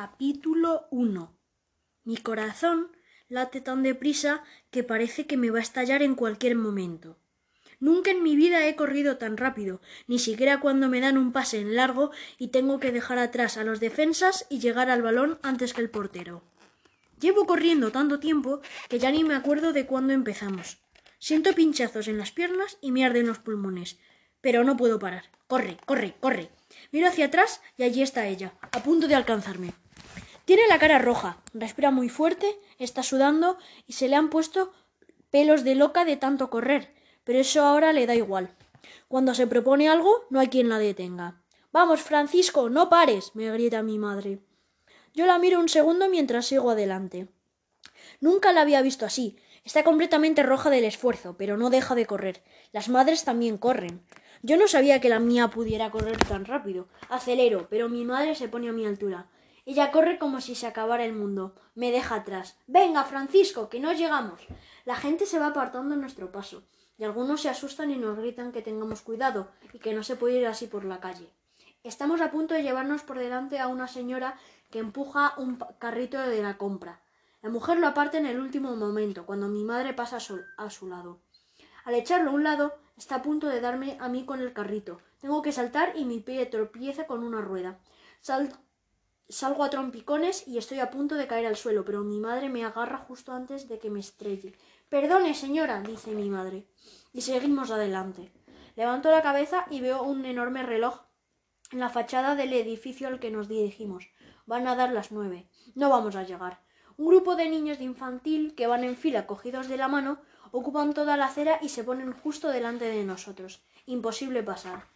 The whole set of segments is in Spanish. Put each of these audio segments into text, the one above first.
Capítulo 1 Mi corazón late tan deprisa que parece que me va a estallar en cualquier momento. Nunca en mi vida he corrido tan rápido, ni siquiera cuando me dan un pase en largo y tengo que dejar atrás a los defensas y llegar al balón antes que el portero. Llevo corriendo tanto tiempo que ya ni me acuerdo de cuándo empezamos. Siento pinchazos en las piernas y me arden los pulmones, pero no puedo parar. Corre, corre, corre. Miro hacia atrás y allí está ella, a punto de alcanzarme. Tiene la cara roja, respira muy fuerte, está sudando y se le han puesto pelos de loca de tanto correr, pero eso ahora le da igual. Cuando se propone algo, no hay quien la detenga. Vamos, Francisco, no pares, me grita mi madre. Yo la miro un segundo mientras sigo adelante. Nunca la había visto así. Está completamente roja del esfuerzo, pero no deja de correr. Las madres también corren. Yo no sabía que la mía pudiera correr tan rápido. Acelero, pero mi madre se pone a mi altura. Ella corre como si se acabara el mundo. Me deja atrás. Venga, Francisco, que no llegamos. La gente se va apartando en nuestro paso y algunos se asustan y nos gritan que tengamos cuidado y que no se puede ir así por la calle. Estamos a punto de llevarnos por delante a una señora que empuja un carrito de la compra. La mujer lo aparta en el último momento, cuando mi madre pasa a su lado. Al echarlo a un lado, está a punto de darme a mí con el carrito. Tengo que saltar y mi pie tropieza con una rueda. Salgo a trompicones y estoy a punto de caer al suelo, pero mi madre me agarra justo antes de que me estrelle. Perdone, señora, dice mi madre. Y seguimos adelante. Levanto la cabeza y veo un enorme reloj en la fachada del edificio al que nos dirigimos. Van a dar las nueve. No vamos a llegar. Un grupo de niños de infantil que van en fila cogidos de la mano ocupan toda la acera y se ponen justo delante de nosotros. Imposible pasar.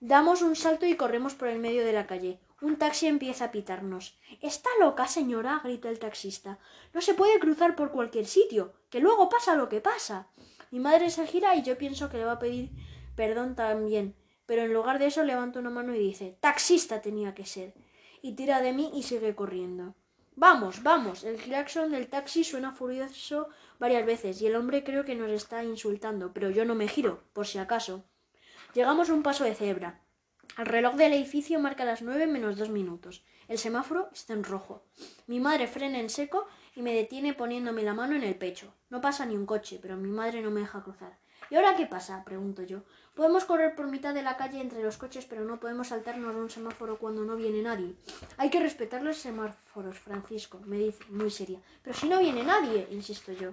Damos un salto y corremos por el medio de la calle. Un taxi empieza a pitarnos. ¿Está loca, señora? grita el taxista. No se puede cruzar por cualquier sitio, que luego pasa lo que pasa. Mi madre se gira y yo pienso que le va a pedir perdón también, pero en lugar de eso levanta una mano y dice Taxista tenía que ser. y tira de mí y sigue corriendo. Vamos, vamos. El claxon del taxi suena furioso varias veces y el hombre creo que nos está insultando, pero yo no me giro, por si acaso. Llegamos a un paso de cebra. El reloj del edificio marca las nueve menos dos minutos. El semáforo está en rojo. Mi madre frena en seco y me detiene poniéndome la mano en el pecho. No pasa ni un coche, pero mi madre no me deja cruzar. ¿Y ahora qué pasa? pregunto yo. Podemos correr por mitad de la calle entre los coches, pero no podemos saltarnos un semáforo cuando no viene nadie. Hay que respetar los semáforos, Francisco, me dice muy seria. Pero si no viene nadie, insisto yo.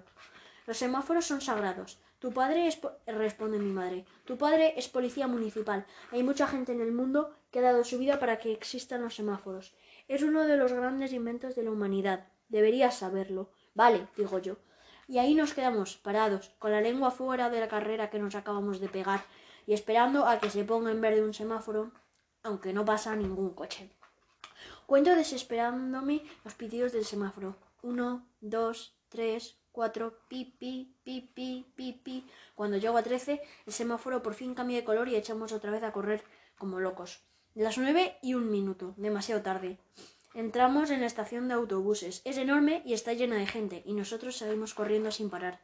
Los semáforos son sagrados. Tu padre es, responde mi madre, tu padre es policía municipal. Hay mucha gente en el mundo que ha dado su vida para que existan los semáforos. Es uno de los grandes inventos de la humanidad. Deberías saberlo. Vale, digo yo. Y ahí nos quedamos, parados, con la lengua fuera de la carrera que nos acabamos de pegar, y esperando a que se ponga en verde un semáforo, aunque no pasa ningún coche. Cuento desesperándome los pitidos del semáforo. Uno, dos, tres, cuatro, pi, pi, pi. Cuando llego a trece, el semáforo por fin cambia de color y echamos otra vez a correr como locos. Las nueve y un minuto, demasiado tarde. Entramos en la estación de autobuses. Es enorme y está llena de gente, y nosotros seguimos corriendo sin parar.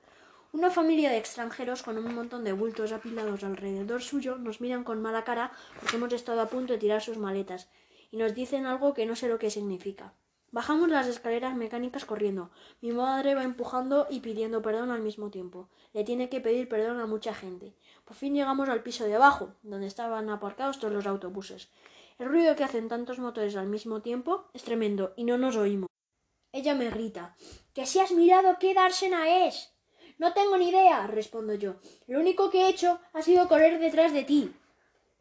Una familia de extranjeros con un montón de bultos apilados alrededor suyo nos miran con mala cara porque hemos estado a punto de tirar sus maletas y nos dicen algo que no sé lo que significa. Bajamos las escaleras mecánicas corriendo. Mi madre va empujando y pidiendo perdón al mismo tiempo. Le tiene que pedir perdón a mucha gente. Por fin llegamos al piso de abajo, donde estaban aparcados todos los autobuses. El ruido que hacen tantos motores al mismo tiempo es tremendo y no nos oímos. Ella me grita ¿Que si has mirado qué dársena es? No tengo ni idea, respondo yo. Lo único que he hecho ha sido correr detrás de ti.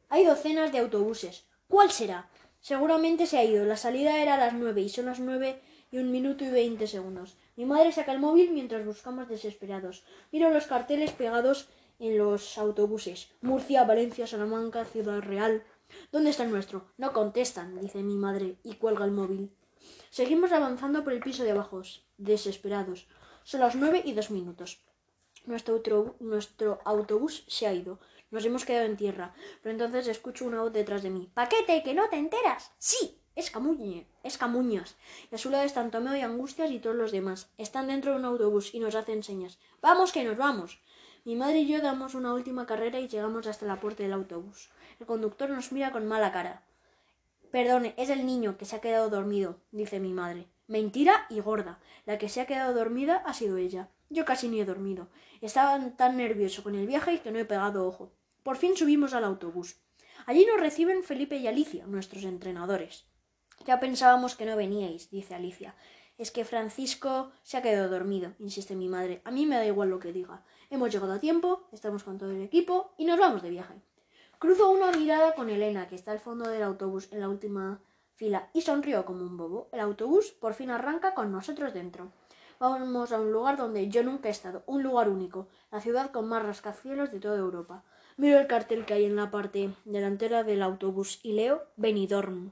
Hay docenas de autobuses. ¿Cuál será? Seguramente se ha ido. La salida era a las nueve y son las nueve y un minuto y veinte segundos. Mi madre saca el móvil mientras buscamos desesperados. Miro los carteles pegados en los autobuses. Murcia, Valencia, Salamanca, Ciudad Real. ¿Dónde está el nuestro? No contestan, dice mi madre, y cuelga el móvil. Seguimos avanzando por el piso de abajo, desesperados. Son las nueve y dos minutos. Nuestro, nuestro autobús se ha ido. Nos hemos quedado en tierra, pero entonces escucho una voz detrás de mí. ¡Paquete, que no te enteras! ¡Sí! Es Camuñe, es Camuñas. Y a su lado están Tomeo y Angustias y todos los demás. Están dentro de un autobús y nos hacen señas. ¡Vamos, que nos vamos! Mi madre y yo damos una última carrera y llegamos hasta la puerta del autobús. El conductor nos mira con mala cara. Perdone, es el niño que se ha quedado dormido, dice mi madre. Mentira y gorda. La que se ha quedado dormida ha sido ella. Yo casi ni he dormido. Estaba tan nervioso con el viaje que no he pegado ojo. Por fin subimos al autobús. Allí nos reciben Felipe y Alicia, nuestros entrenadores. Ya pensábamos que no veníais, dice Alicia. Es que Francisco se ha quedado dormido, insiste mi madre. A mí me da igual lo que diga. Hemos llegado a tiempo, estamos con todo el equipo y nos vamos de viaje. Cruzo una mirada con Elena, que está al fondo del autobús en la última fila, y sonrió como un bobo. El autobús por fin arranca con nosotros dentro. Vamos a un lugar donde yo nunca he estado, un lugar único, la ciudad con más rascacielos de toda Europa. Miro el cartel que hay en la parte delantera del autobús y leo Benidorm.